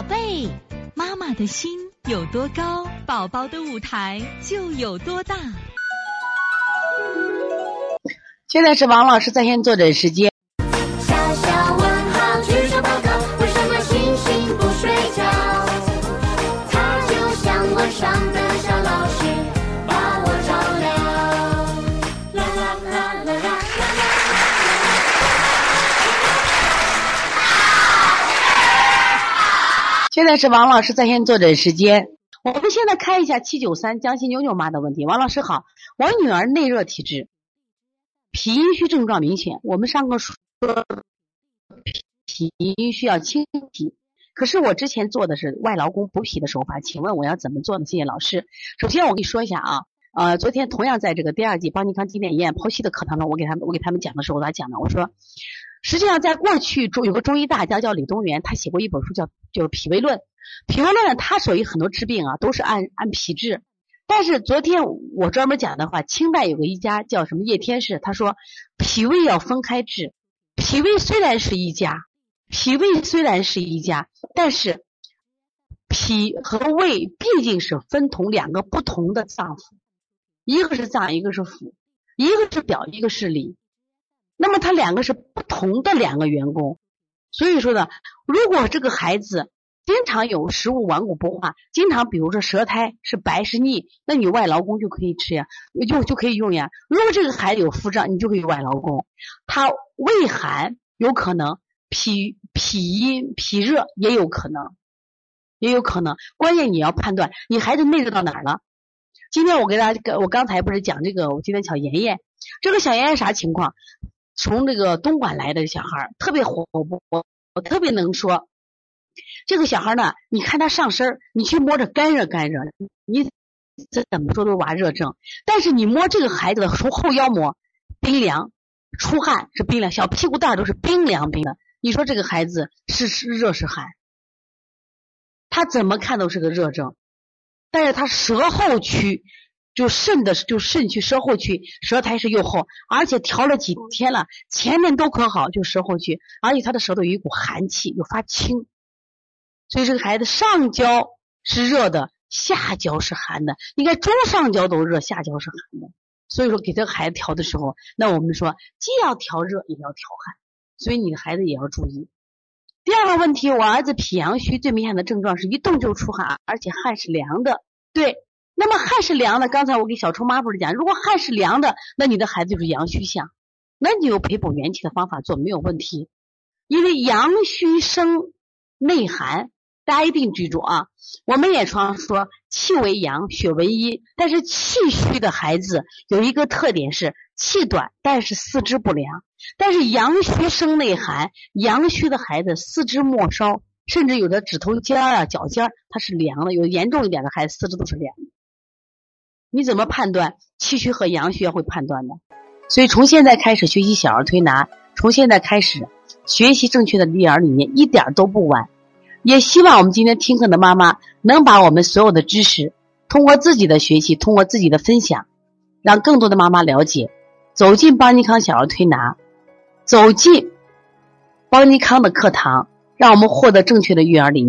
宝贝，妈妈的心有多高，宝宝的舞台就有多大。现在是王老师在线坐诊时间。小小问号举手报告，为什么星星不睡觉？它就像我上现在是王老师在线坐诊时间。我们现在看一下七九三江西妞妞妈的问题。王老师好，我女儿内热体质，脾阴虚症状明显。我们上课说脾阴需要清脾，可是我之前做的是外劳宫补脾的手法，请问我要怎么做呢？谢谢老师。首先我跟你说一下啊，呃，昨天同样在这个第二季邦尼康经典医院剖析的课堂中，我给他们我给他们讲的时候，我咋讲的？我说，实际上在过去中有个中医大家叫李东垣，他写过一本书叫就是《脾胃论》。脾胃论呢，它属于很多治病啊，都是按按脾治。但是昨天我专门讲的话，清代有个医家叫什么叶天士，他说脾胃要分开治。脾胃虽然是一家，脾胃虽然是一家，但是脾和胃毕竟是分同两个不同的脏腑，一个是脏，一个是腑，一个是表，一个是里。那么它两个是不同的两个员工，所以说呢，如果这个孩子经常有食物顽固不化，经常比如说舌苔是白是腻，那你外劳宫就可以吃呀，就就可以用呀。如果这个孩子有腹胀，你就可以外劳宫。他胃寒有可能，脾脾阴脾热也有可能，也有可能。关键你要判断你孩子内热到哪儿了。今天我给大家，我刚才不是讲这个，我今天小妍妍，这个小妍妍啥情况？从这个东莞来的小孩特别活泼，我特别能说。这个小孩呢，你看他上身，你去摸着干热干热，你这怎么说都是娃热症。但是你摸这个孩子的从后腰摸，冰凉，出汗是冰凉，小屁股蛋都是冰凉冰的。你说这个孩子是是热是寒？他怎么看都是个热症，但是他舌后区就肾的就肾区舌后区舌苔是又厚，而且调了几天了，前面都可好，就舌后区，而且他的舌头有一股寒气，又发青。所以这个孩子上焦是热的，下焦是寒的。你看中上焦都热，下焦是寒的。所以说给这个孩子调的时候，那我们说既要调热也要调寒，所以你的孩子也要注意。第二个问题，我儿子脾阳虚最明显的症状是一动就出汗，而且汗是凉的。对，那么汗是凉的，刚才我给小春妈不是讲，如果汗是凉的，那你的孩子就是阳虚象，那你有培补元气的方法做没有问题，因为阳虚生内寒。大家一定记住啊！我们也常说气为阳，血为阴，但是气虚的孩子有一个特点是气短，但是四肢不凉。但是阳虚生内寒，阳虚的孩子四肢末梢，甚至有的指头尖儿啊、脚尖儿，它是凉的。有严重一点的孩子，四肢都是凉的。你怎么判断气虚和阳虚会判断呢？所以从现在开始学习小儿推拿，从现在开始学习正确的育儿理念，一点都不晚。也希望我们今天听课的妈妈能把我们所有的知识，通过自己的学习，通过自己的分享，让更多的妈妈了解，走进邦尼康小儿推拿，走进邦尼康的课堂，让我们获得正确的育儿理念。